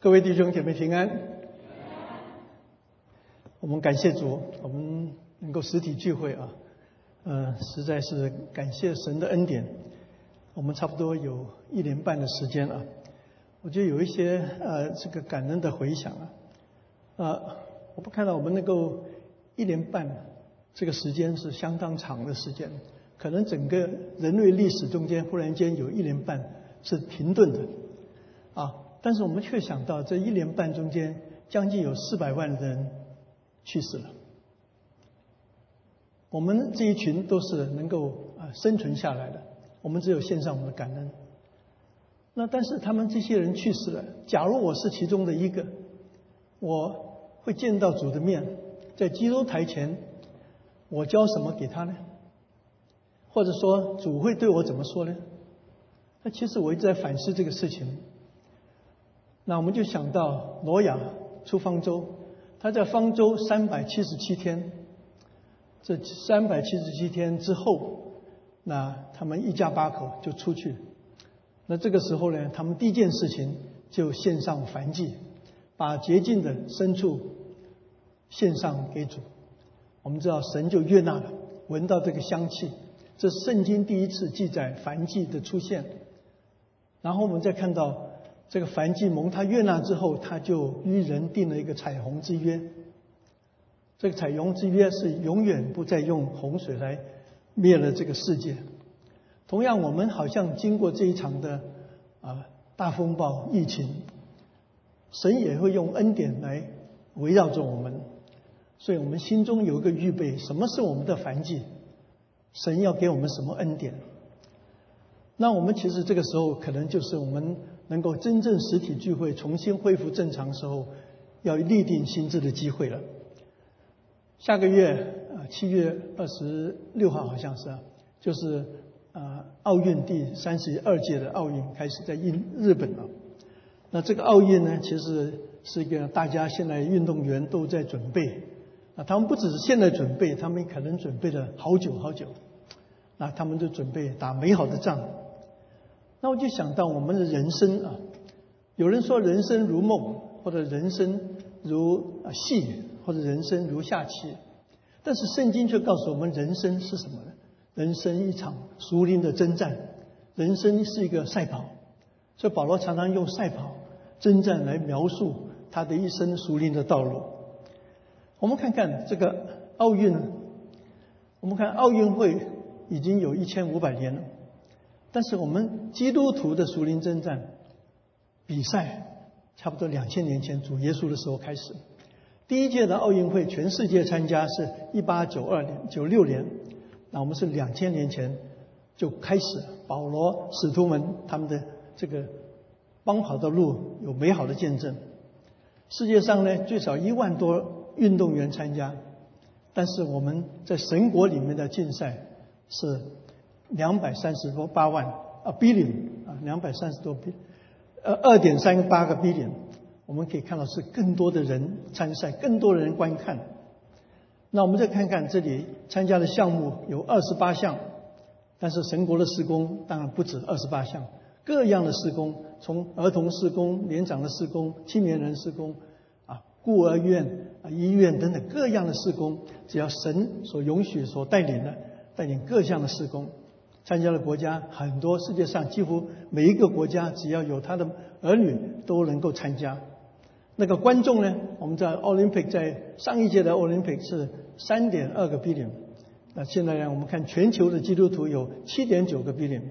各位弟兄姐妹平安。我们感谢主，我们能够实体聚会啊，呃，实在是感谢神的恩典。我们差不多有一年半的时间啊，我觉得有一些呃这个感恩的回响啊，啊，我们看到我们能够一年半这个时间是相当长的时间，可能整个人类历史中间忽然间有一年半是停顿的。但是我们却想到，这一年半中间，将近有四百万人去世了。我们这一群都是能够啊生存下来的，我们只有献上我们的感恩。那但是他们这些人去世了，假如我是其中的一个，我会见到主的面，在基督台前，我交什么给他呢？或者说主会对我怎么说呢？那其实我一直在反思这个事情。那我们就想到挪亚出方舟，他在方舟三百七十七天，这三百七十七天之后，那他们一家八口就出去。那这个时候呢，他们第一件事情就献上燔祭，把洁净的牲畜献上给主。我们知道神就悦纳了，闻到这个香气，这是圣经第一次记载燔祭的出现。然后我们再看到。这个梵祭蒙他悦纳之后，他就与人定了一个彩虹之约。这个彩虹之约是永远不再用洪水来灭了这个世界。同样，我们好像经过这一场的啊大风暴疫情，神也会用恩典来围绕着我们，所以我们心中有一个预备：什么是我们的梵祭？神要给我们什么恩典？那我们其实这个时候可能就是我们。能够真正实体聚会重新恢复正常时候，要立定心智的机会了。下个月啊，七月二十六号好像是啊，就是啊奥运第三十二届的奥运开始在印日本了。那这个奥运呢，其实是一个大家现在运动员都在准备啊，他们不只是现在准备，他们可能准备了好久好久，那他们就准备打美好的仗。那我就想到我们的人生啊，有人说人生如梦，或者人生如戏，或者人生如下棋，但是圣经却告诉我们，人生是什么呢？人生一场熟灵的征战，人生是一个赛跑。所以保罗常常用赛跑、征战来描述他的一生熟灵的道路。我们看看这个奥运，我们看奥运会已经有一千五百年了。但是我们基督徒的属灵征战比赛，差不多两千年前主耶稣的时候开始。第一届的奥运会，全世界参加是一八九二年、九六年，那我们是两千年前就开始。保罗、使徒们他们的这个帮跑的路有美好的见证。世界上呢，最少一万多运动员参加，但是我们在神国里面的竞赛是。两百三十多八万啊，billion 啊，两百三十多 b，呃，二点三八个 billion，我们可以看到是更多的人参赛，更多的人观看。那我们再看看这里参加的项目有二十八项，但是神国的施工当然不止二十八项，各样的施工，从儿童施工、年长的施工、青年人施工，啊，孤儿院啊、医院等等各样的施工，只要神所允许、所带领的，带领各项的施工。参加的国家很多，世界上几乎每一个国家只要有他的儿女都能够参加。那个观众呢？我们在奥林匹克在上一届的奥林匹克是三点二个 billion，那现在呢？我们看全球的基督徒有七点九个 billion，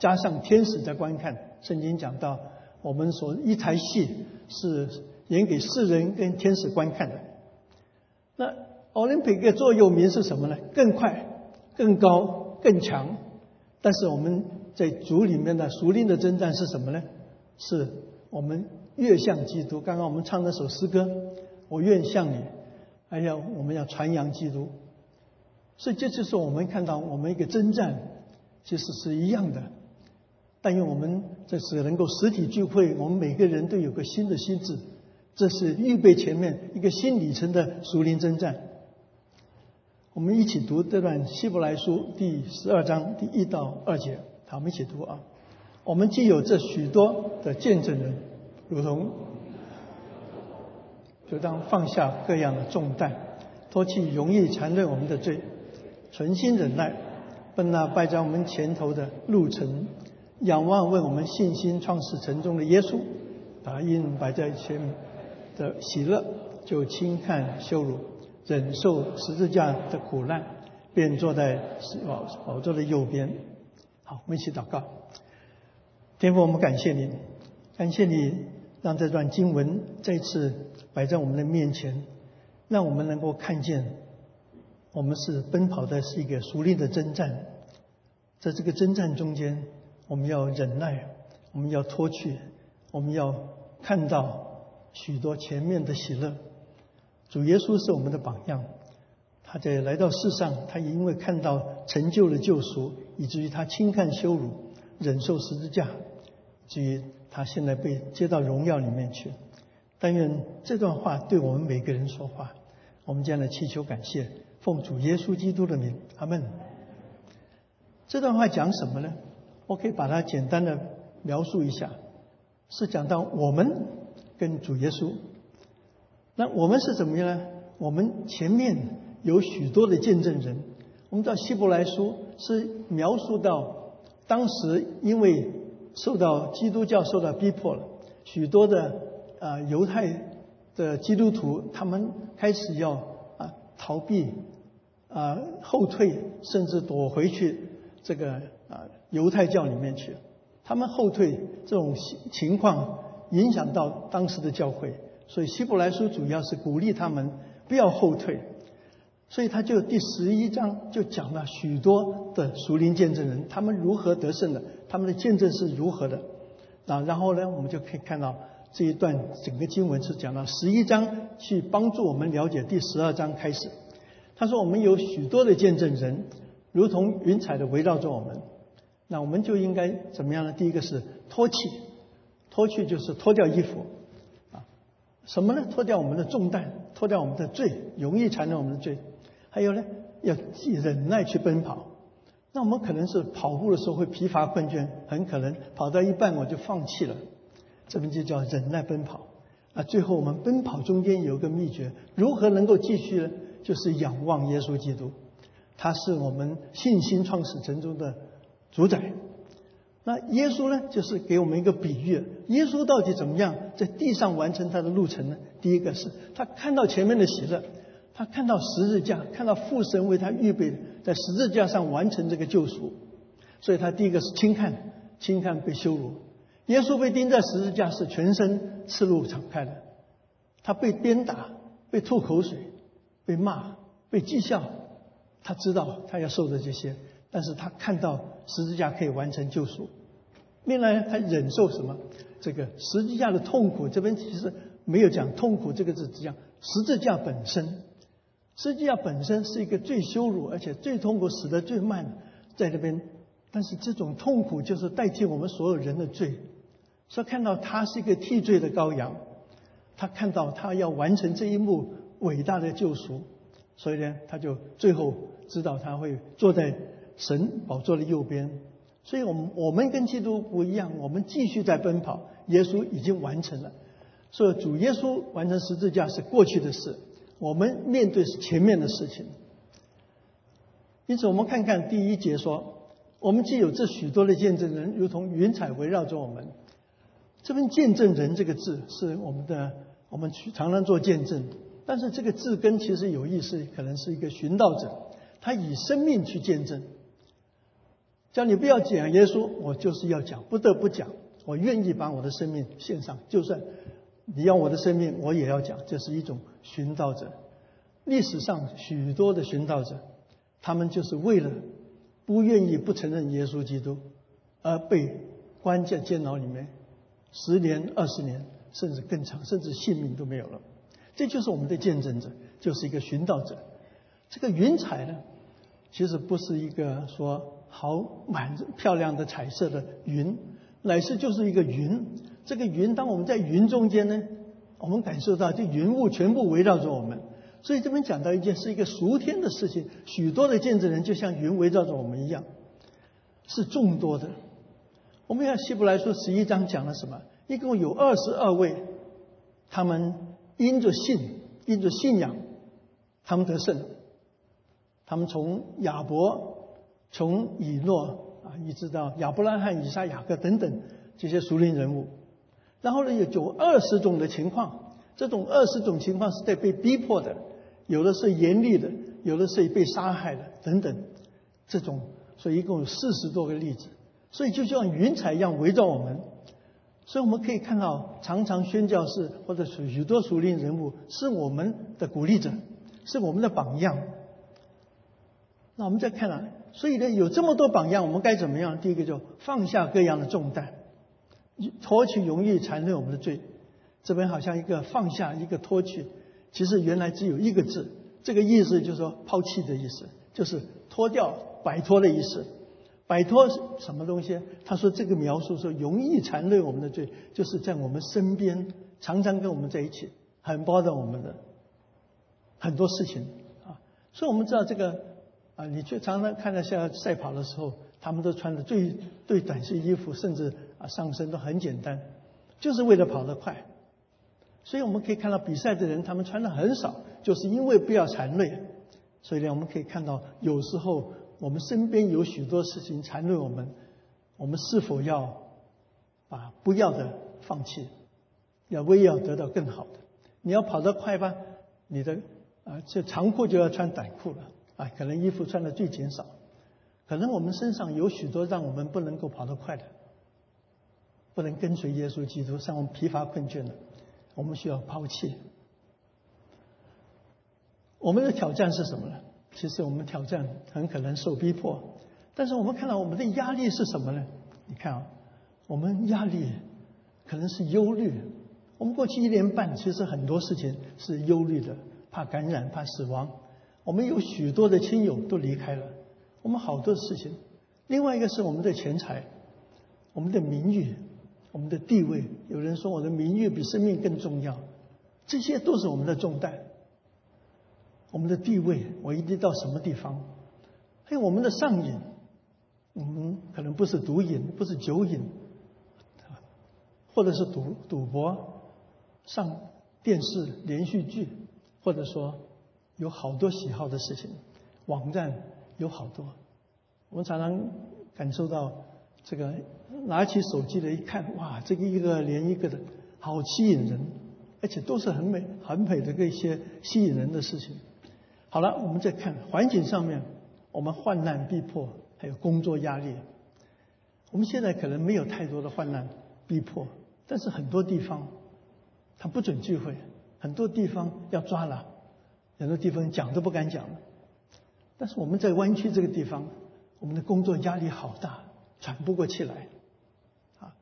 加上天使在观看。圣经讲到，我们所一台戏是演给世人跟天使观看的。那奥林匹克座右铭是什么呢？更快、更高、更强。但是我们在主里面的属灵的征战是什么呢？是我们越像基督。刚刚我们唱那首诗歌，我愿像你，还要我们要传扬基督。所以这就是我们看到我们一个征战，其实是一样的。但愿我们这是能够实体聚会，我们每个人都有个新的心智，这是预备前面一个新里程的属灵征战。我们一起读这段希伯来书第十二章第一到二节，好，我们一起读啊。我们既有这许多的见证人，如同就当放下各样的重担，脱去容易缠累我们的罪，存心忍耐，奔那摆在我们前头的路程，仰望为我们信心创始成终的耶稣，把因摆在前面的喜乐，就轻看羞辱，忍受十字架的苦难，便坐在宝宝座的右边。好，我们一起祷告。天父，我们感谢你，感谢你让这段经文再次摆在我们的面前，让我们能够看见，我们是奔跑的是一个熟练的征战，在这个征战中间，我们要忍耐，我们要脱去，我们要看到许多前面的喜乐。主耶稣是我们的榜样，他在来到世上，他也因为看到成就了救赎，以至于他轻看羞辱，忍受十字架。至于他现在被接到荣耀里面去，但愿这段话对我们每个人说话。我们将来祈求感谢，奉主耶稣基督的名，阿门。这段话讲什么呢？我可以把它简单的描述一下，是讲到我们跟主耶稣。那我们是怎么样呢？我们前面有许多的见证人。我们知道希伯来书是描述到当时因为。受到基督教受到逼迫了，许多的啊犹太的基督徒，他们开始要啊逃避啊后退，甚至躲回去这个啊犹太教里面去。他们后退这种情况影响到当时的教会，所以希伯来书主要是鼓励他们不要后退。所以他就第十一章就讲了许多的属灵见证人，他们如何得胜的，他们的见证是如何的啊。然后呢，我们就可以看到这一段整个经文是讲到十一章，去帮助我们了解第十二章开始。他说我们有许多的见证人，如同云彩的围绕着我们，那我们就应该怎么样呢？第一个是脱去，脱去就是脱掉衣服，什么呢？脱掉我们的重担，脱掉我们的罪，容易缠着我们的罪。还有呢，要忍耐去奔跑。那我们可能是跑步的时候会疲乏困倦，很可能跑到一半我就放弃了。这边就叫忍耐奔跑。啊，最后我们奔跑中间有个秘诀，如何能够继续呢？就是仰望耶稣基督，他是我们信心创始成中的主宰。那耶稣呢，就是给我们一个比喻。耶稣到底怎么样在地上完成他的路程呢？第一个是他看到前面的喜乐。他看到十字架，看到父神为他预备在十字架上完成这个救赎，所以他第一个是轻看，轻看被羞辱。耶稣被钉在十字架是全身赤露敞开的，他被鞭打，被吐口水，被骂，被讥笑，他知道他要受的这些，但是他看到十字架可以完成救赎。另外，他忍受什么？这个十字架的痛苦，这边其实没有讲痛苦这个字，只讲十字架本身。十字架本身是一个最羞辱，而且最痛苦、死得最慢，在那边。但是这种痛苦就是代替我们所有人的罪。所以看到他是一个替罪的羔羊，他看到他要完成这一幕伟大的救赎，所以呢，他就最后知道他会坐在神宝座的右边。所以我们我们跟基督不一样，我们继续在奔跑。耶稣已经完成了，所以主耶稣完成十字架是过去的事。我们面对是前面的事情，因此我们看看第一节说，我们既有这许多的见证人，如同云彩围绕着我们。这边“见证人”这个字是我们的，我们去常常做见证，但是这个字根其实有意思，可能是一个寻道者，他以生命去见证。叫你不要讲耶稣，我就是要讲，不得不讲，我愿意把我的生命献上，就算。你要我的生命，我也要讲，这是一种寻道者。历史上许多的寻道者，他们就是为了不愿意不承认耶稣基督，而被关在监牢里面十年、二十年，甚至更长，甚至性命都没有了。这就是我们的见证者，就是一个寻道者。这个云彩呢，其实不是一个说好满漂亮的彩色的云，乃是就是一个云。这个云，当我们在云中间呢，我们感受到这云雾全部围绕着我们。所以这边讲到一件是一个俗天的事情，许多的见证人就像云围绕着我们一样，是众多的。我们看希伯来书十一章讲了什么？一共有二十二位，他们因着信，因着信仰，他们得胜。他们从亚伯、从以诺啊，一直到亚伯拉罕、以撒、雅各等等这些属灵人物，然后呢，有有二十种的情况，这种二十种情况是在被逼迫的，有的是严厉的，有的是被杀害的等等，这种，所以一共有四十多个例子，所以就像云彩一样围着我们，所以我们可以看到，常常宣教士或者许许多属灵人物是我们的鼓励者，是我们的榜样。那我们再看啊，所以呢，有这么多榜样，我们该怎么样？第一个就放下各样的重担，脱去容易缠累我们的罪。这边好像一个放下，一个脱去，其实原来只有一个字，这个意思就是说抛弃的意思，就是脱掉、摆脱的意思。摆脱什么东西？他说这个描述说容易缠累我们的罪，就是在我们身边，常常跟我们在一起，很包着我们的很多事情啊。所以我们知道这个。啊，你去常常看到像赛跑的时候，他们都穿的最最短些衣服，甚至啊上身都很简单，就是为了跑得快。所以我们可以看到比赛的人，他们穿的很少，就是因为不要残累。所以呢，我们可以看到有时候我们身边有许多事情残累我们，我们是否要把不要的放弃，要为要得到更好的？你要跑得快吧，你的啊这长裤就要穿短裤了。啊，可能衣服穿的最减少，可能我们身上有许多让我们不能够跑得快的，不能跟随耶稣基督，让我们疲乏困倦的，我们需要抛弃。我们的挑战是什么呢？其实我们挑战很可能受逼迫，但是我们看到我们的压力是什么呢？你看啊，我们压力可能是忧虑。我们过去一年半，其实很多事情是忧虑的，怕感染，怕死亡。我们有许多的亲友都离开了，我们好多事情。另外一个是我们的钱财，我们的名誉，我们的地位。有人说我的名誉比生命更重要，这些都是我们的重担。我们的地位，我一定到什么地方？还有我们的上瘾，我们可能不是毒瘾，不是酒瘾，或者是赌赌博、上电视连续剧，或者说。有好多喜好的事情，网站有好多，我们常常感受到这个拿起手机来一看，哇，这个一个连一个的，好吸引人，而且都是很美、很美的一些吸引人的事情。好了，我们再看环境上面，我们患难逼迫，还有工作压力。我们现在可能没有太多的患难逼迫，但是很多地方他不准聚会，很多地方要抓了。很多地方讲都不敢讲了，但是我们在湾区这个地方，我们的工作压力好大，喘不过气来，啊，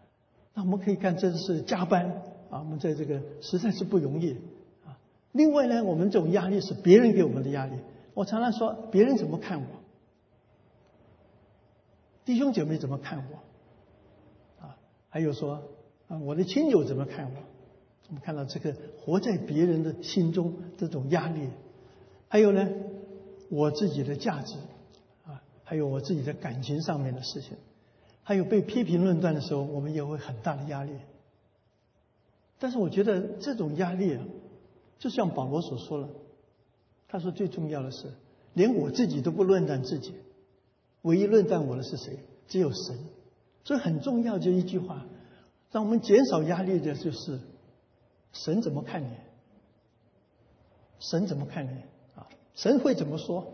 那我们可以看，这是加班啊，我们在这个实在是不容易啊。另外呢，我们这种压力是别人给我们的压力。我常常说，别人怎么看我？弟兄姐妹怎么看我？啊，还有说啊，我的亲友怎么看我？我们看到这个活在别人的心中这种压力。还有呢，我自己的价值啊，还有我自己的感情上面的事情，还有被批评论断的时候，我们也会很大的压力。但是我觉得这种压力啊，就像保罗所说了，他说最重要的是，连我自己都不论断自己，唯一论断我的是谁？只有神。所以很重要就一句话，让我们减少压力的就是，神怎么看你？神怎么看你？神会怎么说？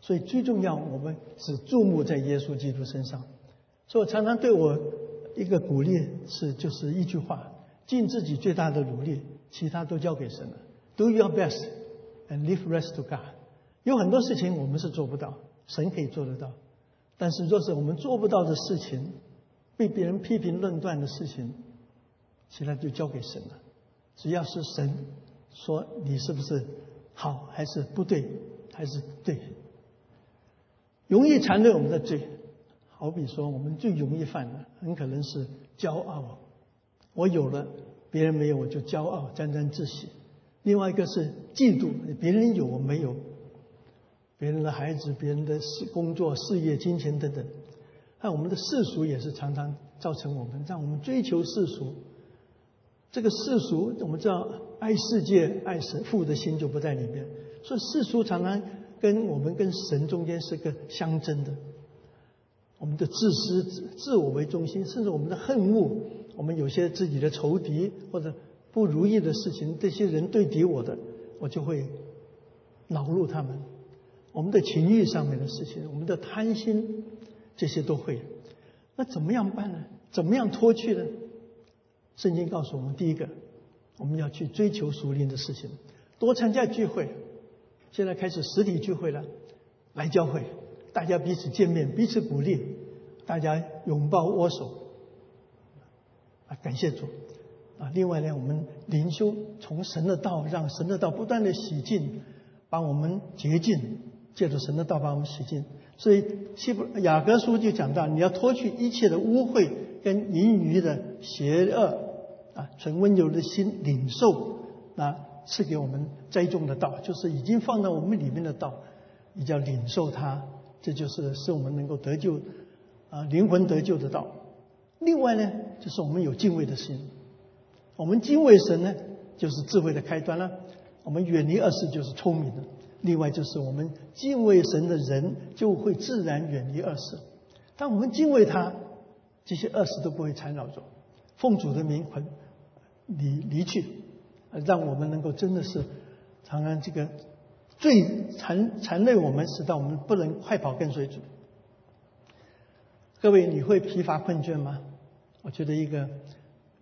所以最重要，我们只注目在耶稣基督身上。所以我常常对我一个鼓励是，就是一句话：尽自己最大的努力，其他都交给神了。Do your best and leave rest to God。有很多事情我们是做不到，神可以做得到。但是若是我们做不到的事情，被别人批评论断的事情，其他就交给神了。只要是神说你是不是？好还是不对，还是对？容易缠累我们的罪，好比说我们最容易犯的，很可能是骄傲。我有了，别人没有，我就骄傲沾沾自喜。另外一个是嫉妒，别人有我没有，别人的孩子、别人的事、工作、事业、金钱等等。那我们的世俗也是常常造成我们，让我们追求世俗，这个世俗，我们知道爱世界、爱神父的心就不在里面，所以世俗常常跟我们跟神中间是个相争的。我们的自私、自自我为中心，甚至我们的恨恶，我们有些自己的仇敌或者不如意的事情，这些人对敌我的，我就会恼怒他们。我们的情欲上面的事情，我们的贪心，这些都会。那怎么样办呢？怎么样脱去呢？圣经告诉我们，第一个，我们要去追求属灵的事情，多参加聚会。现在开始实体聚会了，来教会，大家彼此见面，彼此鼓励，大家拥抱握手，啊，感谢主。啊，另外呢，我们灵修从神的道，让神的道不断的洗净，把我们洁净，借着神的道把我们洗净。所以希伯雅各书就讲到，你要脱去一切的污秽跟淫余的邪恶。啊，存温柔的心领受啊，赐给我们栽种的道，就是已经放在我们里面的道，你叫领受它，这就是使我们能够得救啊，灵魂得救的道。另外呢，就是我们有敬畏的心，我们敬畏神呢，就是智慧的开端了。我们远离恶事，就是聪明的。另外就是我们敬畏神的人，就会自然远离恶事。当我们敬畏他，这些恶事都不会缠绕着。奉主的名，魂。离离去，让我们能够真的是常常这个最残残累我们，使到我们不能快跑跟随主。各位，你会疲乏困倦吗？我觉得一个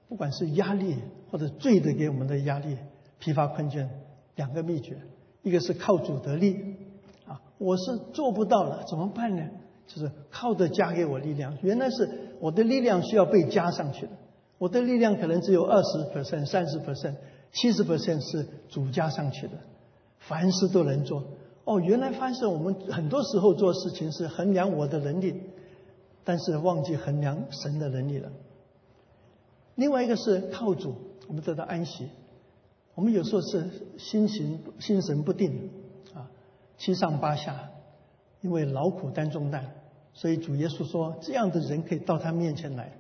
不管是压力或者罪的给我们的压力，疲乏困倦两个秘诀，一个是靠主得力啊，我是做不到了，怎么办呢？就是靠着加给我力量，原来是我的力量需要被加上去的。我的力量可能只有二十 percent、三十 percent、七十 percent 是主加上去的，凡事都能做。哦，原来发现我们很多时候做事情是衡量我的能力，但是忘记衡量神的能力了。另外一个是靠主，我们得到安息。我们有时候是心情心神不定啊，七上八下，因为劳苦担重担，所以主耶稣说，这样的人可以到他面前来。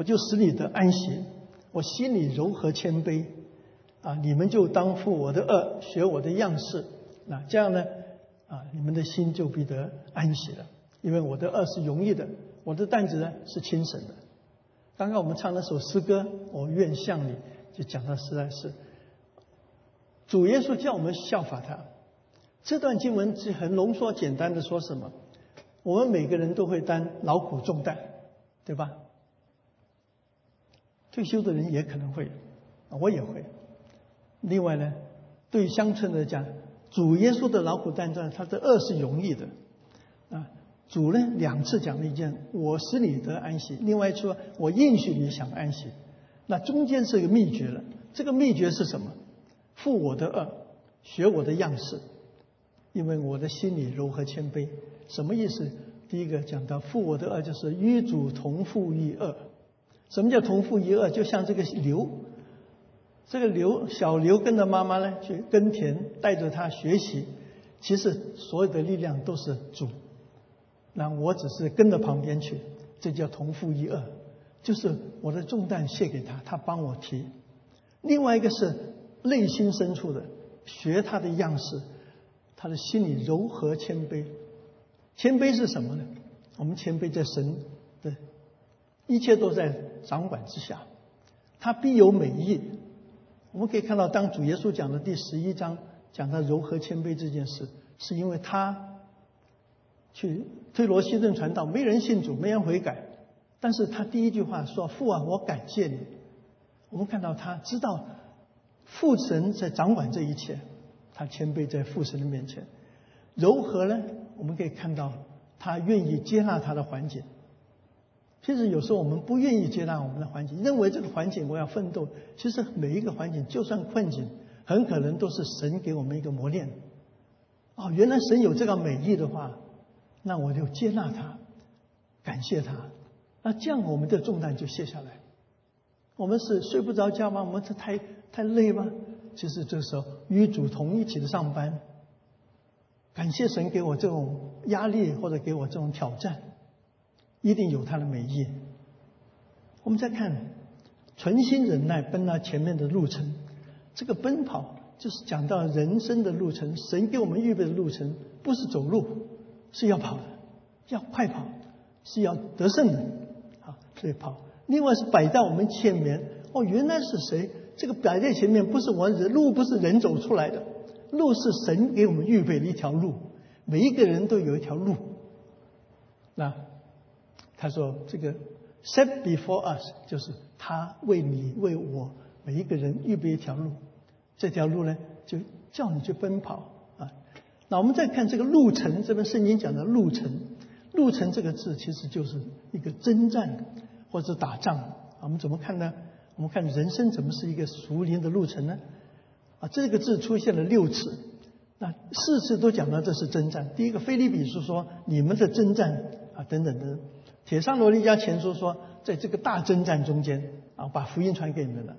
我就使你得安息，我心里柔和谦卑，啊，你们就当负我的恶，学我的样式，那这样呢，啊，你们的心就必得安息了，因为我的恶是容易的，我的担子呢是轻省的。刚刚我们唱那首诗歌，我愿向你，就讲到实在是，主耶稣叫我们效法他。这段经文是很浓缩简单的说什么？我们每个人都会担劳苦重担，对吧？退休的人也可能会，我也会。另外呢，对乡村来讲，主耶稣的劳苦担当，他的恶是容易的。啊，主呢两次讲了一件，我使你得安息。另外说，我应许你想安息。那中间是一个秘诀了。这个秘诀是什么？负我的恶，学我的样式，因为我的心里柔和谦卑。什么意思？第一个讲到负我的恶，就是与主同负一恶。什么叫同父一二？就像这个牛，这个牛小牛跟着妈妈呢去耕田，带着他学习。其实所有的力量都是主，那我只是跟着旁边去，这叫同父一二，就是我的重担卸给他，他帮我提。另外一个是内心深处的学他的样式，他的心里柔和谦卑。谦卑是什么呢？我们谦卑在神。一切都在掌管之下，他必有美意。我们可以看到，当主耶稣讲的第十一章讲到柔和谦卑这件事，是因为他去推罗西顿传道，没人信主，没人悔改。但是他第一句话说：“父啊，我感谢你。”我们看到他知道父神在掌管这一切，他谦卑在父神的面前。柔和呢，我们可以看到他愿意接纳他的环境。其实有时候我们不愿意接纳我们的环境，认为这个环境我要奋斗。其实每一个环境，就算困境，很可能都是神给我们一个磨练。哦，原来神有这个美意的话，那我就接纳他，感谢他。那这样我们的重担就卸下来。我们是睡不着觉吗？我们是太太累吗？其实这时候与主同一起的上班，感谢神给我这种压力或者给我这种挑战。一定有它的美意。我们再看存心忍耐，奔那前面的路程。这个奔跑就是讲到人生的路程，神给我们预备的路程，不是走路，是要跑的，要快跑，是要得胜的。啊，所以跑。另外是摆在我们前面，哦，原来是谁？这个摆在前面不是我人路，不是人走出来的，路是神给我们预备的一条路。每一个人都有一条路。那他说这个 set before us 就是他为你为我每一个人预备一条路，这条路呢就叫你去奔跑啊。那我们再看这个路程，这边圣经讲的路程，路程这个字其实就是一个征战或者打仗。我们怎么看呢？我们看人生怎么是一个熟练的路程呢？啊，这个字出现了六次。那四次都讲到这是征战。第一个，菲利比书说你们的征战啊，等等的。铁上罗尼加前书说，在这个大征战中间啊，把福音传给你们了。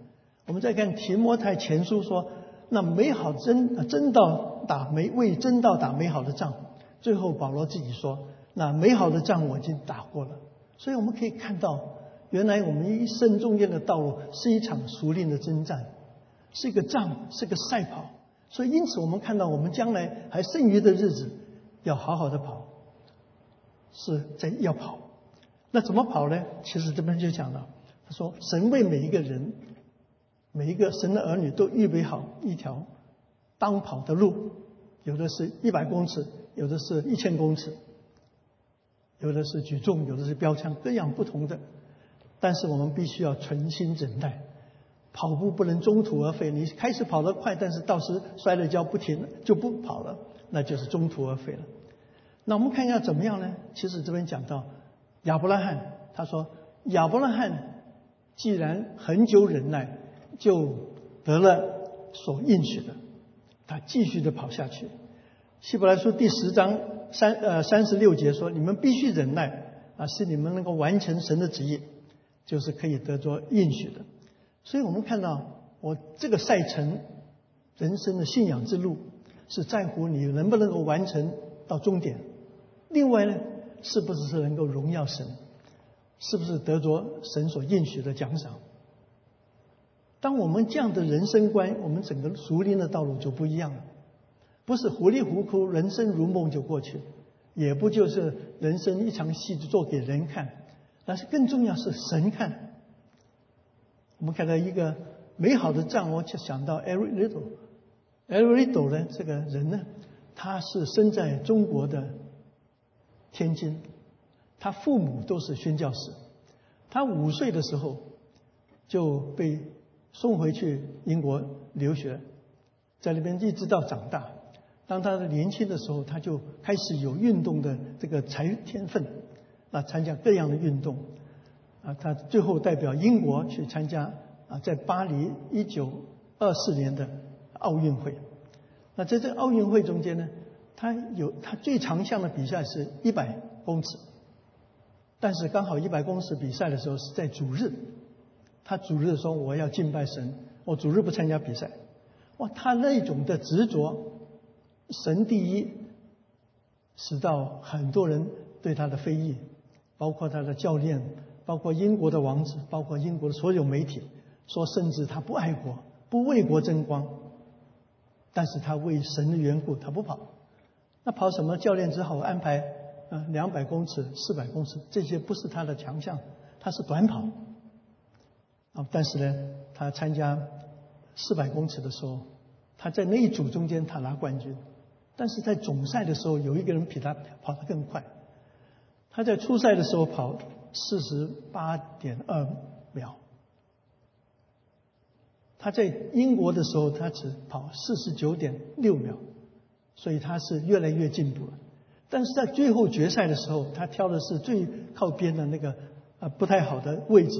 我们再看提摩太前书说，那美好征征道打美为征道打美好的仗。最后保罗自己说，那美好的仗我已经打过了。所以我们可以看到，原来我们一生中间的道路是一场熟练的征战，是一个仗，是个赛跑。所以，因此我们看到，我们将来还剩余的日子，要好好的跑，是在要跑。那怎么跑呢？其实这边就讲了，他说，神为每一个人，每一个神的儿女都预备好一条当跑的路，有的是一百公尺，有的是一千公尺，有的是举重，有的是标枪，各样不同的。但是我们必须要存心忍耐。跑步不能中途而废，你开始跑得快，但是到时摔了跤不停就不跑了，那就是中途而废了。那我们看一下怎么样呢？其实这边讲到亚伯拉罕，他说亚伯拉罕既然很久忍耐，就得了所应许的，他继续的跑下去。希伯来书第十章三呃三十六节说：你们必须忍耐啊，是你们能够完成神的旨意，就是可以得着应许的。所以我们看到，我这个赛程，人生的信仰之路，是在乎你能不能够完成到终点。另外呢，是不是是能够荣耀神，是不是得着神所应许的奖赏？当我们这样的人生观，我们整个熟练的道路就不一样了。不是糊里糊涂，人生如梦就过去，也不就是人生一场戏做给人看，但是更重要是神看。我们看到一个美好的仗，我就想到 Every Little，Every Little 呢，这个人呢，他是生在中国的天津，他父母都是宣教士。他五岁的时候就被送回去英国留学，在那边一直到长大。当他年轻的时候，他就开始有运动的这个才天分，啊，参加各样的运动。啊，他最后代表英国去参加啊，在巴黎一九二四年的奥运会。那在这奥运会中间呢，他有他最长项的比赛是一百公尺，但是刚好一百公尺比赛的时候是在主日，他主日说我要敬拜神，我主日不参加比赛。哇，他那种的执着，神第一，使到很多人对他的非议，包括他的教练。包括英国的王子，包括英国的所有媒体，说甚至他不爱国，不为国争光，但是他为神的缘故，他不跑。那跑什么？教练只好安排，呃，两百公尺、四百公尺，这些不是他的强项，他是短跑。啊，但是呢，他参加四百公尺的时候，他在那一组中间他拿冠军，但是在总赛的时候，有一个人比他跑得更快。他在初赛的时候跑。四十八点二秒，他在英国的时候，他只跑四十九点六秒，所以他是越来越进步了。但是在最后决赛的时候，他挑的是最靠边的那个啊不太好的位置，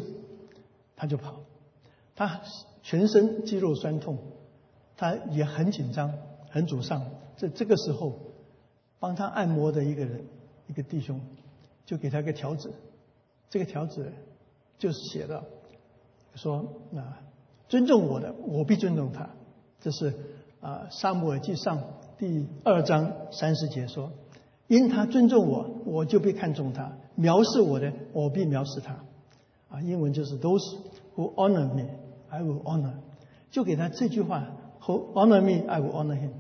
他就跑，他全身肌肉酸痛，他也很紧张，很沮丧。在这个时候，帮他按摩的一个人，一个弟兄，就给他个条子。这个条子就是写的，说啊，尊重我的，我必尊重他。这是啊，《沙漠耳记上》第二章三十节说：“因他尊重我，我就被看重他；藐视我的，我必藐视他。”啊，英文就是 “Those who honor me, I will honor。就给他这句话：Who honor me, I will honor him。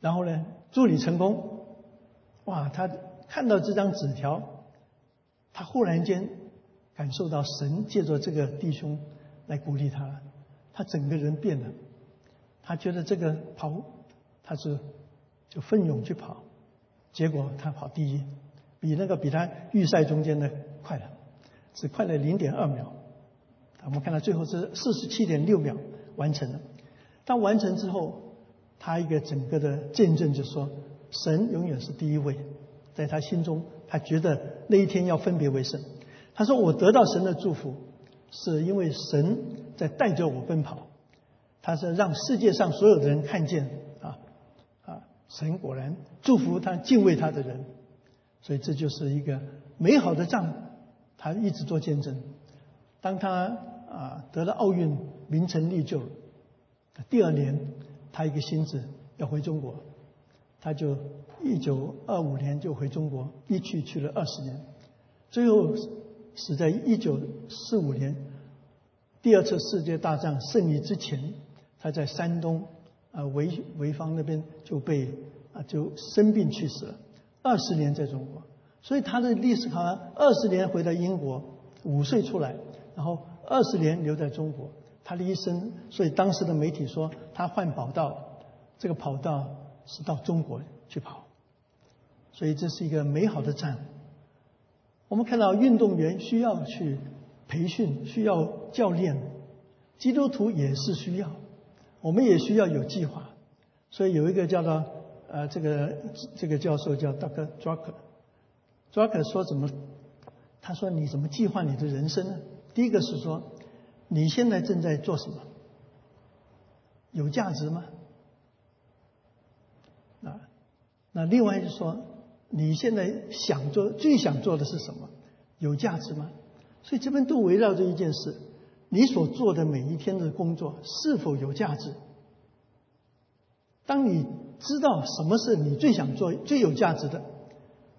然后呢，助理成功。哇，他看到这张纸条，他忽然间感受到神借着这个弟兄来鼓励他了，他整个人变了。他觉得这个跑，他是就奋勇去跑，结果他跑第一，比那个比他预赛中间的快了，只快了零点二秒。我们看到最后是四十七点六秒完成了。当完成之后，他一个整个的见证就说：神永远是第一位，在他心中，他觉得那一天要分别为圣。他说：我得到神的祝福，是因为神在带着我奔跑。他是让世界上所有的人看见，神果然祝福他敬畏他的人，所以这就是一个美好的仗。他一直做见证。当他啊得了奥运名成利就，第二年他一个心智要回中国，他就一九二五年就回中国，一去去了二十年，最后死在一九四五年第二次世界大战胜利之前。他在山东啊潍潍坊那边就被啊就生病去世了，二十年在中国，所以他的历史考二十年回到英国，五岁出来，然后二十年留在中国，他的一生，所以当时的媒体说他换跑道，这个跑道是到中国去跑，所以这是一个美好的战。我们看到运动员需要去培训，需要教练，基督徒也是需要。我们也需要有计划，所以有一个叫做呃这个这个教授叫 Dr. Drucker，Drucker 说怎么？他说你怎么计划你的人生呢？第一个是说你现在正在做什么？有价值吗？啊，那另外就是说你现在想做最想做的是什么？有价值吗？所以这边都围绕着一件事。你所做的每一天的工作是否有价值？当你知道什么是你最想做、最有价值的，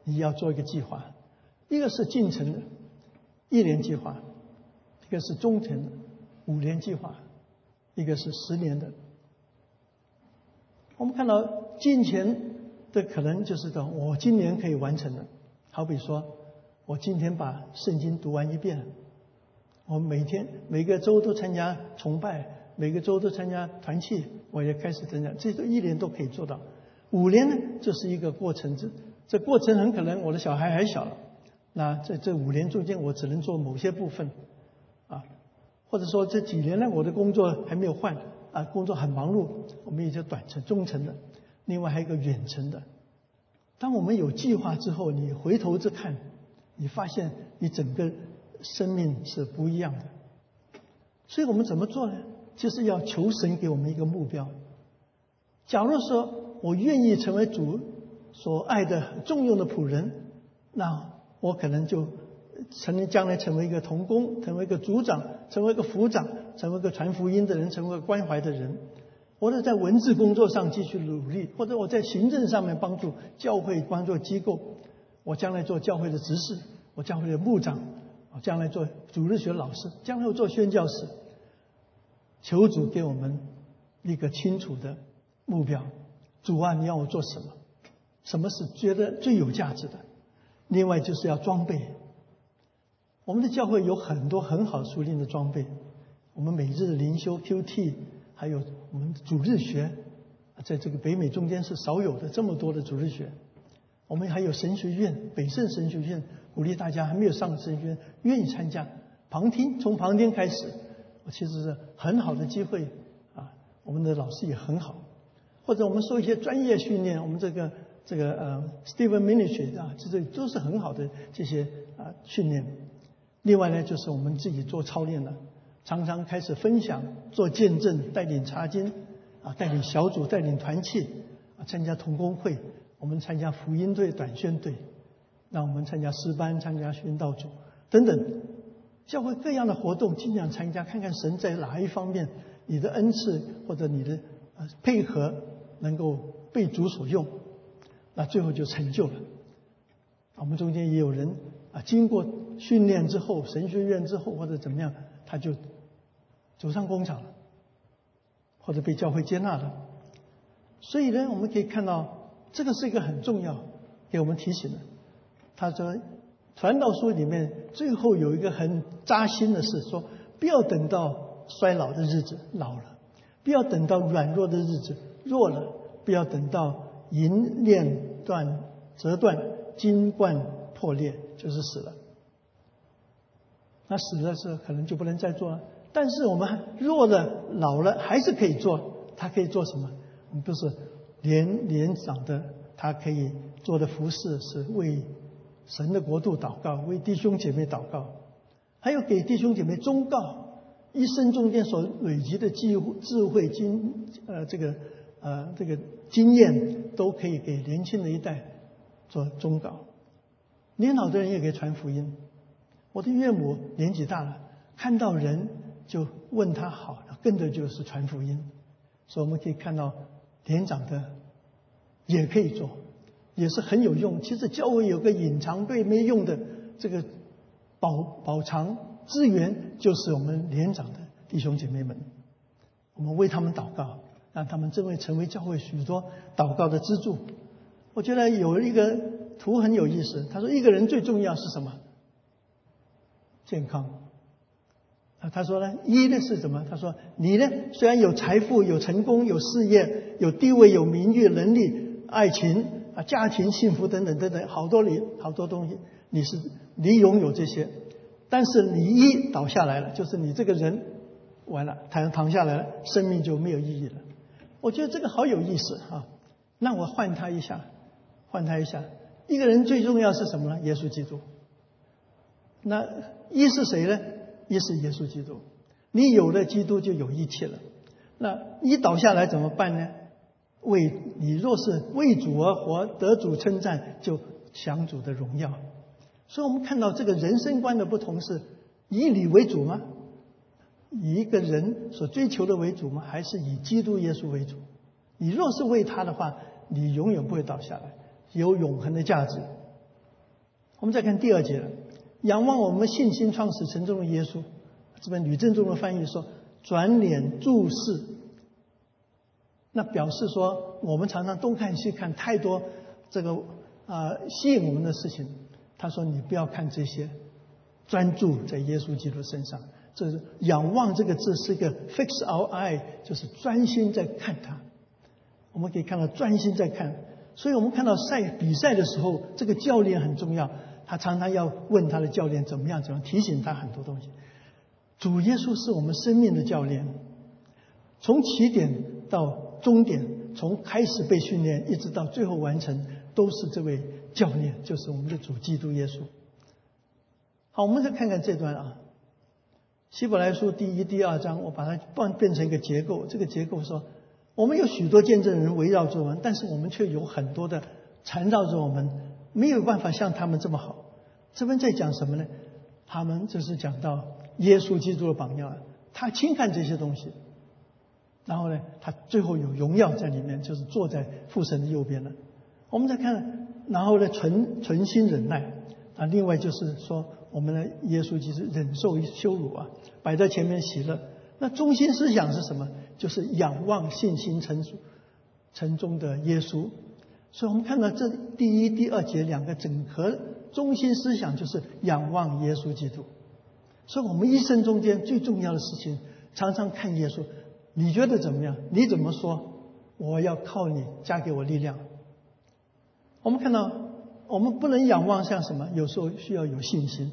你要做一个计划。一个是进程的一年计划，一个是中程的五年计划，一个是十年的。我们看到金钱的可能就是说，我今年可以完成的。好比说，我今天把圣经读完一遍。我每天每个周都参加崇拜，每个周都参加团契，我也开始增加，这都一年都可以做到。五年呢，这是一个过程，这这过程很可能我的小孩还小，那在这五年中间，我只能做某些部分，啊，或者说这几年呢，我的工作还没有换，啊，工作很忙碌，我们也就短程、中程的，另外还有一个远程的。当我们有计划之后，你回头再看，你发现你整个。生命是不一样的，所以我们怎么做呢？就是要求神给我们一个目标。假如说我愿意成为主所爱的重用的仆人，那我可能就成将来成为一个童工，成为一个组长，成为一个副长，成为一个传福音的人，成为一个关怀的人。或者在文字工作上继续努力，或者我在行政上面帮助教会、帮助机构，我将来做教会的执事，我教会的牧长。将来做主日学老师，将来做宣教师。求主给我们一个清楚的目标。主啊，你要我做什么？什么是觉得最有价值的？另外就是要装备。我们的教会有很多很好熟练的装备。我们每日灵修 QT，还有我们主日学，在这个北美中间是少有的这么多的主日学。我们还有神学院，北圣神学院。鼓励大家还没有上神学院，愿意参加旁听，从旁听开始，其实是很好的机会啊。我们的老师也很好，或者我们受一些专业训练，我们这个这个呃，Steven Ministry 啊，这这都是很好的这些啊训练。另外呢，就是我们自己做操练了，常常开始分享、做见证、带领查经啊，带领小组、带领团契啊，参加同工会，我们参加福音队、短宣队。让我们参加诗班、参加宣道组等等，教会各样的活动，尽量参加，看看神在哪一方面，你的恩赐或者你的呃配合能够被主所用，那最后就成就了。我们中间也有人啊，经过训练之后，神学院之后或者怎么样，他就走上工厂了，或者被教会接纳了。所以呢，我们可以看到，这个是一个很重要给我们提醒的。他说，《传道书》里面最后有一个很扎心的事，说不要等到衰老的日子老了，不要等到软弱的日子弱了，不要等到银链断折断，金冠破裂，就是死了。那死了是可能就不能再做了。但是我们弱了、老了还是可以做。他可以做什么？我们不是年年长的，他可以做的服饰是为神的国度祷告，为弟兄姐妹祷告，还有给弟兄姐妹忠告。一生中间所累积的智智慧、经呃这个呃这个经验，都可以给年轻的一代做忠告。年老的人也可以传福音。我的岳母年纪大了，看到人。就问他好了，跟着就是传福音，所以我们可以看到年长的也可以做，也是很有用。其实教会有个隐藏对没用的这个保保藏资源，就是我们连长的弟兄姐妹们。我们为他们祷告，让他们真会成为教会许多祷告的支柱。我觉得有一个图很有意思，他说一个人最重要是什么？健康。啊，他说呢，一呢是什么？他说你呢，虽然有财富、有成功、有事业、有地位、有名誉、能力、爱情啊、家庭幸福等等等等，好多你好多东西，你是你拥有这些，但是你一倒下来了，就是你这个人完了，躺躺下来了，生命就没有意义了。我觉得这个好有意思啊！那我换他一下，换他一下，一个人最重要是什么呢？耶稣基督。那一是谁呢？一是耶稣基督，你有了基督就有一切了。那一倒下来怎么办呢？为你若是为主而活，得主称赞，就享主的荣耀。所以我们看到这个人生观的不同是：以你为主吗？以一个人所追求的为主吗？还是以基督耶稣为主？你若是为他的话，你永远不会倒下来，有永恒的价值。我们再看第二节。仰望我们信心创始成终的耶稣，这边吕正中的翻译说：“转脸注视。”那表示说，我们常常东看西看，太多这个啊吸引我们的事情。他说：“你不要看这些，专注在耶稣基督身上。”这是仰望这个字是一个 fix our eye，就是专心在看他。我们可以看到专心在看，所以我们看到赛比赛的时候，这个教练很重要。他常常要问他的教练怎么样，怎么提醒他很多东西。主耶稣是我们生命的教练，从起点到终点，从开始被训练一直到最后完成，都是这位教练，就是我们的主基督耶稣。好，我们再看看这段啊，《希伯来书》第一、第二章，我把它变变成一个结构。这个结构说，我们有许多见证人围绕着我们，但是我们却有很多的缠绕着我们。没有办法像他们这么好。这边在讲什么呢？他们就是讲到耶稣基督的榜样，他轻看这些东西，然后呢，他最后有荣耀在里面，就是坐在父神的右边了。我们再看，然后呢，存存心忍耐啊。另外就是说，我们的耶稣基督忍受羞辱啊，摆在前面喜乐。那中心思想是什么？就是仰望信心成熟、成中的耶稣。所以我们看到这第一、第二节两个整合中心思想，就是仰望耶稣基督。所以我们一生中间最重要的事情，常常看耶稣。你觉得怎么样？你怎么说？我要靠你加给我力量。我们看到，我们不能仰望像什么？有时候需要有信心。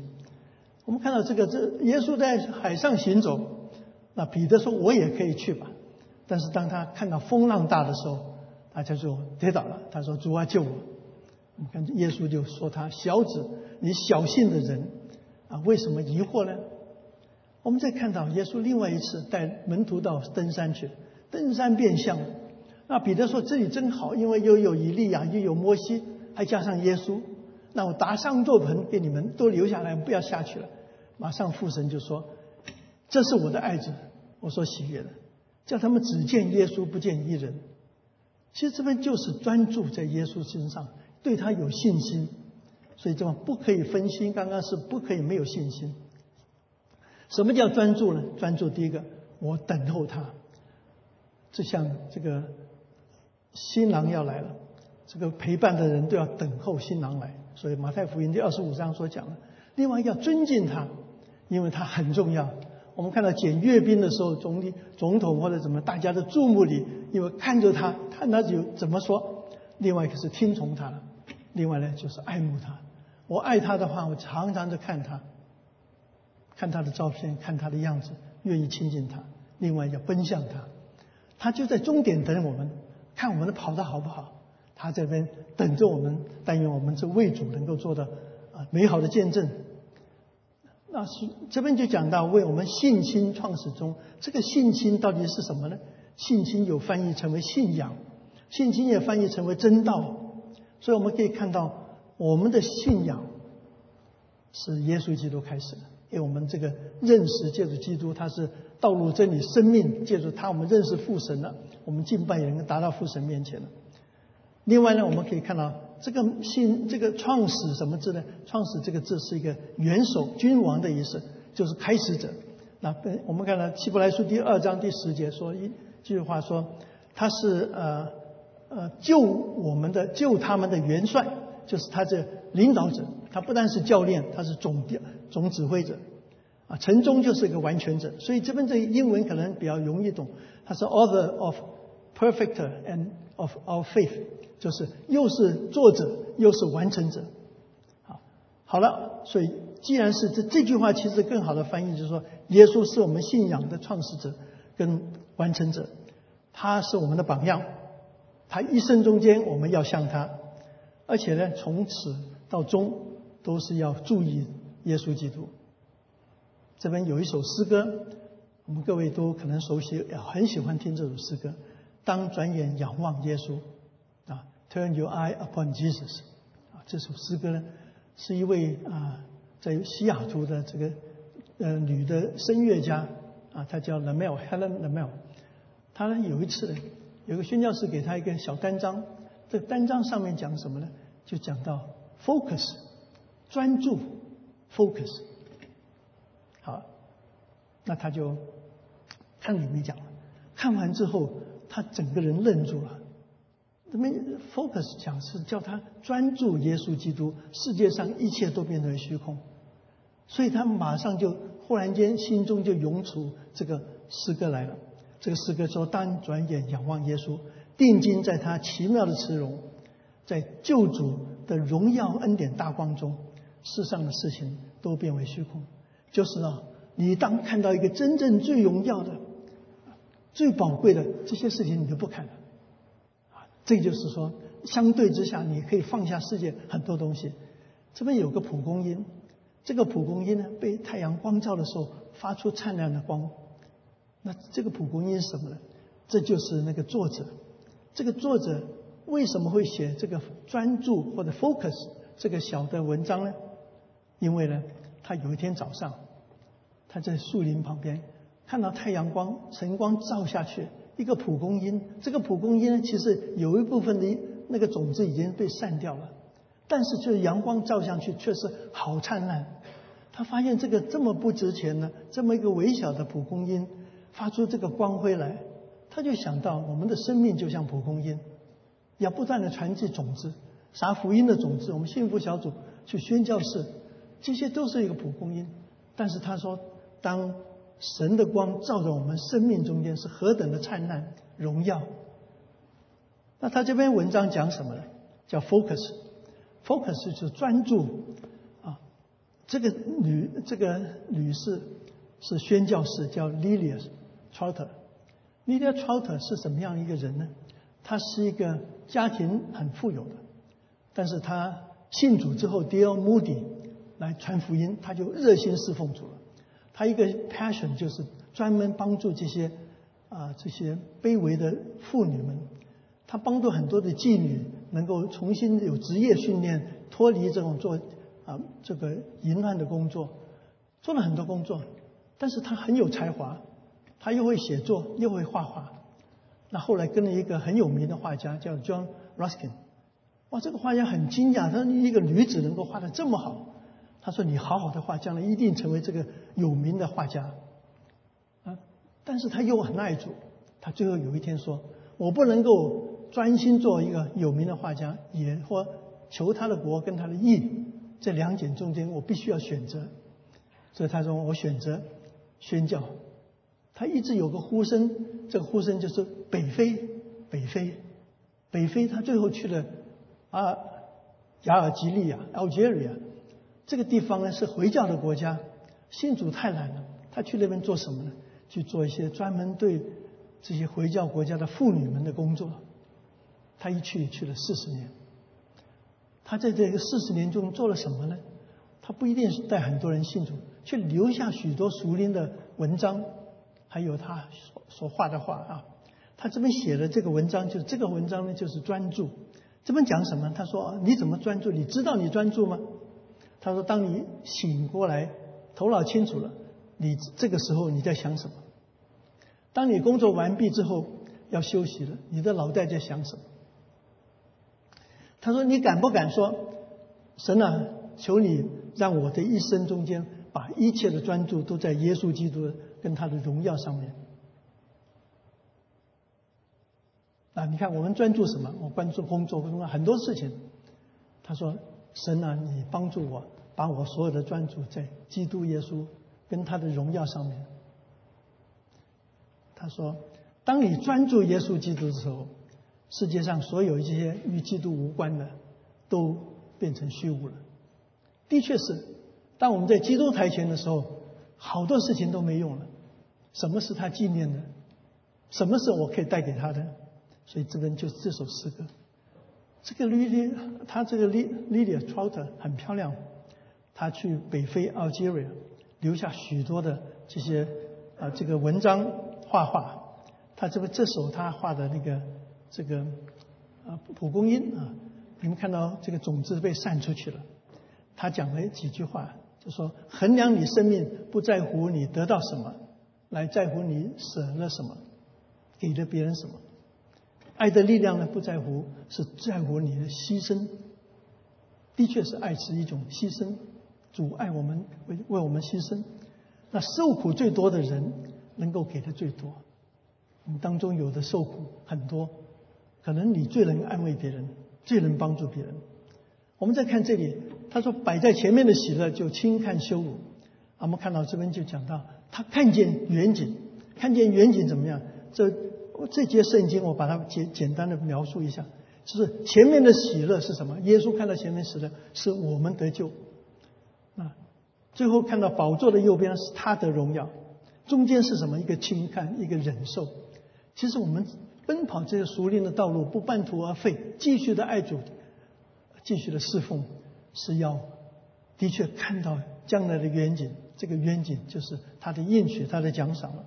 我们看到这个，这耶稣在海上行走，那彼得说：“我也可以去吧。”但是当他看到风浪大的时候，大家就跌倒了。他说：“主啊，救我！”你看，耶稣就说：“他小子，你小信的人啊，为什么疑惑呢？”我们再看到耶稣另外一次带门徒到登山去，登山变相。那彼得说：“这里真好，因为又有以利亚，又有摩西，还加上耶稣。那我搭上座棚给你们都留下来，不要下去了。”马上父神就说：“这是我的爱子，我所喜悦的，叫他们只见耶稣，不见一人。”其实这边就是专注在耶稣身上，对他有信心，所以这么不可以分心。刚刚是不可以没有信心。什么叫专注呢？专注第一个，我等候他。就像这个新郎要来了，这个陪伴的人都要等候新郎来。所以马太福音第二十五章所讲的，另外要尊敬他，因为他很重要。我们看到检阅兵的时候，总理、总统或者怎么，大家的注目礼，因为看着他，看他那就怎么说？另外一个是听从他，另外呢就是爱慕他。我爱他的话，我常常的看他，看他的照片，看他的样子，愿意亲近他。另外要奔向他，他就在终点等我们，看我们的跑的好不好。他这边等着我们，但愿我们这为主能够做的啊美好的见证。那是这边就讲到为我们信心创始中，这个信心到底是什么呢？信心有翻译成为信仰，信心也翻译成为真道。所以我们可以看到，我们的信仰是耶稣基督开始的，因为我们这个认识借助基督，他是道路、真理、生命，借助他我们认识父神了，我们敬拜也能够达到父神面前了。另外呢，我们可以看到。这个信这个创始什么字呢？创始这个字是一个元首、君王的意思，就是开始者。那我们看到希伯来书第二章第十节说一句话说，他是呃呃救我们的救他们的元帅，就是他这领导者。他不但是教练，他是总总指挥者啊。陈忠就是一个完全者，所以这边这英文可能比较容易懂。他是 author of perfect and of our faith。就是又是作者又是完成者，好，好了，所以既然是这这句话，其实更好的翻译就是说，耶稣是我们信仰的创始者跟完成者，他是我们的榜样，他一生中间我们要向他，而且呢，从始到终都是要注意耶稣基督。这边有一首诗歌，我们各位都可能熟悉，也很喜欢听这首诗歌。当转眼仰望耶稣。啊 Turn your eye upon Jesus，啊，这首诗歌呢，是一位啊，在西雅图的这个呃女的声乐家啊，她叫 Lamel Helen Lamel，她呢有一次有个宣教士给她一个小单张，这单章上面讲什么呢？就讲到 focus，专注 focus，好，那他就看里面讲了，看完之后他整个人愣住了。这边 focus 讲是叫他专注耶稣基督，世界上一切都变成虚空，所以他马上就忽然间心中就涌出这个诗歌来了。这个诗歌说：“当转眼仰望耶稣，定睛在他奇妙的慈容，在救主的荣耀恩典大光中，世上的事情都变为虚空。”就是呢，你当看到一个真正最荣耀的、最宝贵的这些事情，你就不看了。啊这就是说，相对之下，你可以放下世界很多东西。这边有个蒲公英，这个蒲公英呢，被太阳光照的时候发出灿烂的光。那这个蒲公英是什么呢？这就是那个作者。这个作者为什么会写这个专注或者 focus 这个小的文章呢？因为呢，他有一天早上，他在树林旁边看到太阳光晨光照下去。一个蒲公英，这个蒲公英呢，其实有一部分的那个种子已经被散掉了，但是就是阳光照上去，却是好灿烂。他发现这个这么不值钱呢，这么一个微小的蒲公英发出这个光辉来，他就想到我们的生命就像蒲公英，要不断的传递种子，撒福音的种子。我们幸福小组去宣教士，这些都是一个蒲公英。但是他说，当神的光照在我们生命中间是何等的灿烂荣耀。那他这篇文章讲什么呢？叫 focus，focus 就是专注啊。这个女这个女士是宣教士，叫 Lilia Trotter。Lilia Trotter 是什么样一个人呢？他是一个家庭很富有的，但是他信主之后，d 二 Moody 来传福音，他就热心侍奉主了。他一个 passion 就是专门帮助这些啊这些卑微的妇女们，他帮助很多的妓女能够重新有职业训练，脱离这种做啊这个淫乱的工作，做了很多工作，但是他很有才华，他又会写作又会画画，那后来跟了一个很有名的画家叫 John Ruskin，哇这个画家很惊讶，他说一个女子能够画的这么好。他说：“你好好的画，将来一定成为这个有名的画家。”啊，但是他又很爱主。他最后有一天说：“我不能够专心做一个有名的画家，也或求他的国跟他的义，这两点中间我必须要选择。”所以他说：“我选择宣教。”他一直有个呼声，这个呼声就是北非，北非，北非。他最后去了啊，亚尔及利亚 （Algeria） 这个地方呢是回教的国家，信主太难了。他去那边做什么呢？去做一些专门对这些回教国家的妇女们的工作。他一去去了四十年。他在这个四十年中做了什么呢？他不一定是带很多人信主，却留下许多熟练的文章。还有他所所画的画啊，他这边写的这个文章，就这个文章呢，就是专注。这边讲什么？他说：“你怎么专注？你知道你专注吗？”他说：“当你醒过来，头脑清楚了，你这个时候你在想什么？当你工作完毕之后要休息了，你的脑袋在想什么？”他说：“你敢不敢说，神啊，求你让我的一生中间把一切的专注都在耶稣基督。”跟他的荣耀上面，啊，你看我们专注什么？我关注工作，关注很多事情。他说：“神啊，你帮助我，把我所有的专注在基督耶稣跟他的荣耀上面。”他说：“当你专注耶稣基督的时候，世界上所有一些与基督无关的都变成虚无了。”的确是，当我们在基督台前的时候。好多事情都没用了，什么是他纪念的？什么是我可以带给他的？所以这边就是这首诗歌。这个 Lily，他这个 Lily Trout 很漂亮。她去北非 Algeria，留下许多的这些啊这个文章画画。他这个这首他画的那个这个啊蒲公英啊，你们看到这个种子被散出去了。他讲了几句话。就说衡量你生命不在乎你得到什么，来在乎你舍了什么，给了别人什么。爱的力量呢不在乎，是在乎你的牺牲。的确是爱是一种牺牲，阻碍我们为为我们牺牲。那受苦最多的人能够给的最多。我们当中有的受苦很多，可能你最能安慰别人，最能帮助别人。我们再看这里。他说：“摆在前面的喜乐就轻看羞辱。”我们看到这边就讲到，他看见远景，看见远景怎么样？这这节圣经我把它简简单的描述一下，就是前面的喜乐是什么？耶稣看到前面喜乐，是我们得救。啊，最后看到宝座的右边是他的荣耀，中间是什么？一个轻看，一个忍受。其实我们奔跑这个熟练的道路，不半途而废，继续的爱主，继续的侍奉。是要的确看到将来的远景，这个远景就是他的应许，他的奖赏了。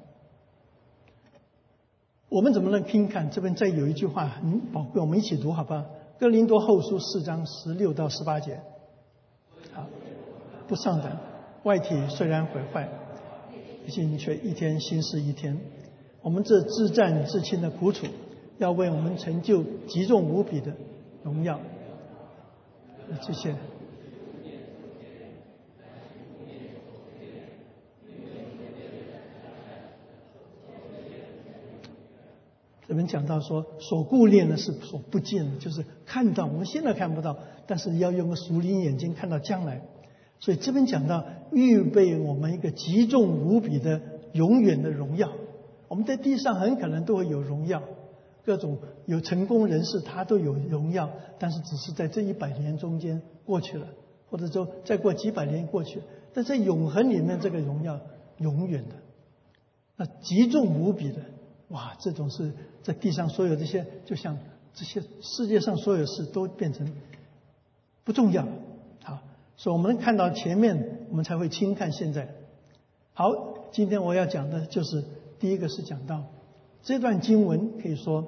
我们怎么能听看？这边再有一句话很宝贵，我们一起读好吧？哥林多后书四章十六到十八节。好，不上等，外体虽然毁坏，心却一天新似一天。我们这自战自清的苦楚，要为我们成就极重无比的荣耀。谢谢。这边讲到说，所顾念的是所不见的，就是看到我们现在看不到，但是要用个熟灵眼睛看到将来。所以这边讲到预备我们一个极重无比的永远的荣耀。我们在地上很可能都会有荣耀，各种有成功人士他都有荣耀，但是只是在这一百年中间过去了，或者说再过几百年过去，但在永恒里面这个荣耀永远的，那极重无比的。哇，这种是在地上所有这些，就像这些世界上所有事都变成不重要，好，所以我们看到前面，我们才会轻看现在。好，今天我要讲的就是第一个是讲到这段经文，可以说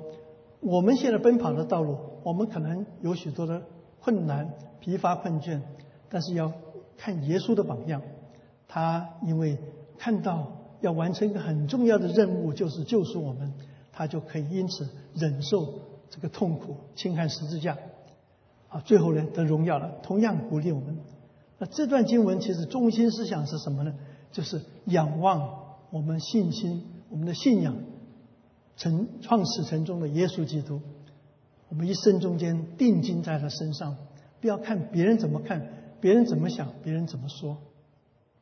我们现在奔跑的道路，我们可能有许多的困难、疲乏、困倦，但是要看耶稣的榜样，他因为看到。要完成一个很重要的任务，就是救赎我们，他就可以因此忍受这个痛苦，轻看十字架，啊，最后呢得荣耀了。同样鼓励我们。那这段经文其实中心思想是什么呢？就是仰望我们信心、我们的信仰，成创始成中的耶稣基督，我们一生中间定睛在他身上，不要看别人怎么看，别人怎么想，别人怎么说，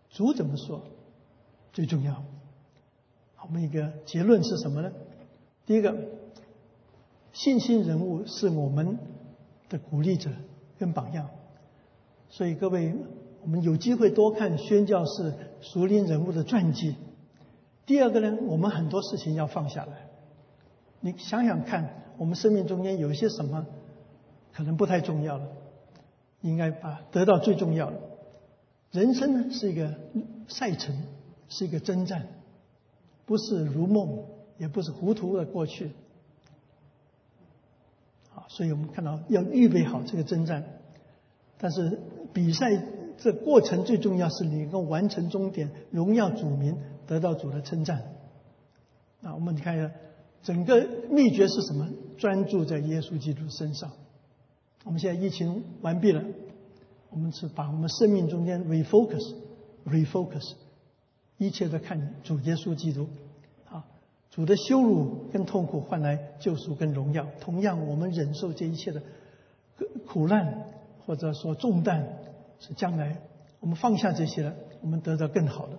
主怎么说最重要。我们一个结论是什么呢？第一个，信心人物是我们的鼓励者跟榜样，所以各位，我们有机会多看宣教士、熟龄人物的传记。第二个呢，我们很多事情要放下来。你想想看，我们生命中间有一些什么可能不太重要了，应该把得到最重要的。人生呢是一个赛程，是一个征战，不是如梦，也不是糊涂的过去。啊，所以我们看到要预备好这个征战，但是比赛这过程最重要是你能够完成终点，荣耀主名。得到主的称赞。那我们看一下，整个秘诀是什么？专注在耶稣基督身上。我们现在疫情完毕了，我们是把我们生命中间 refocus，refocus，一切都看主耶稣基督。主的羞辱跟痛苦换来救赎跟荣耀。同样，我们忍受这一切的苦难或者说重担，是将来我们放下这些了，我们得到更好的。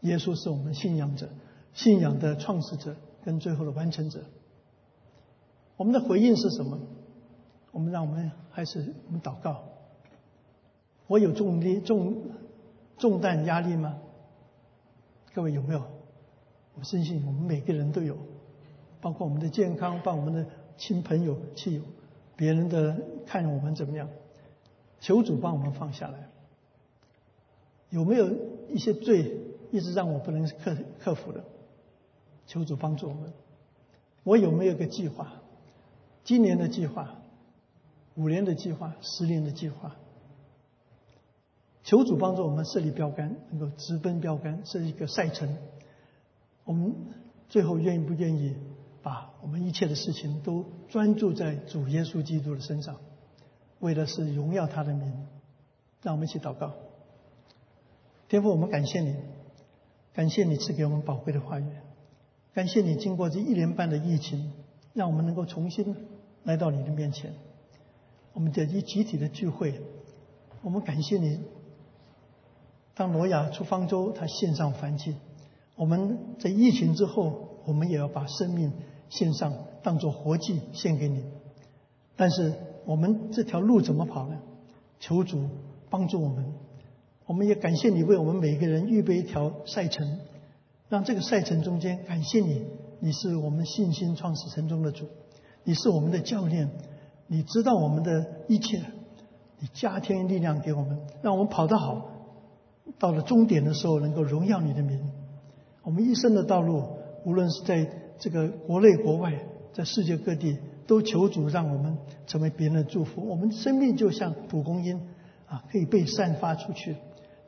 耶稣是我们信仰者、信仰的创始者跟最后的完成者。我们的回应是什么？我们让我们还是我们祷告。我有重力、重重担、压力吗？各位有没有？我相信我们每个人都有，包括我们的健康，包括我们的亲朋友、亲友，别人的看我们怎么样？求主帮我们放下来。有没有一些罪？一直让我不能克克服的，求主帮助我们。我有没有个计划？今年的计划，五年的计划，十年的计划。求主帮助我们设立标杆，能够直奔标杆，设立一个赛程。我们最后愿意不愿意把我们一切的事情都专注在主耶稣基督的身上，为的是荣耀他的名。让我们一起祷告。天父，我们感谢你。感谢你赐给我们宝贵的话语，感谢你经过这一年半的疫情，让我们能够重新来到你的面前。我们的一集体的聚会，我们感谢你。当挪亚出方舟，他献上燔祭。我们在疫情之后，我们也要把生命献上，当作活祭献给你。但是我们这条路怎么跑呢？求主帮助我们。我们也感谢你为我们每个人预备一条赛程，让这个赛程中间感谢你，你是我们信心创始成中的主，你是我们的教练，你知道我们的一切，你加添力量给我们，让我们跑得好，到了终点的时候能够荣耀你的名。我们一生的道路，无论是在这个国内国外，在世界各地，都求主让我们成为别人的祝福。我们生命就像蒲公英啊，可以被散发出去。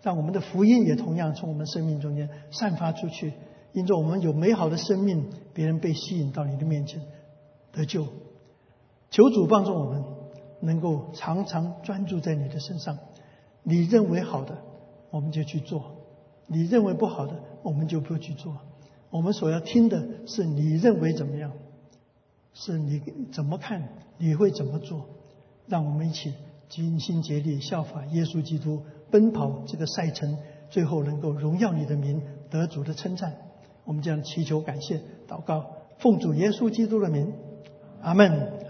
让我们的福音也同样从我们生命中间散发出去，因着我们有美好的生命，别人被吸引到你的面前得救。求主帮助我们，能够常常专注在你的身上。你认为好的，我们就去做；你认为不好的，我们就不去做。我们所要听的是你认为怎么样，是你怎么看，你会怎么做。让我们一起尽心竭力效法耶稣基督。奔跑这个赛程，最后能够荣耀你的名，得主的称赞。我们将祈求、感谢、祷告，奉主耶稣基督的名，阿门。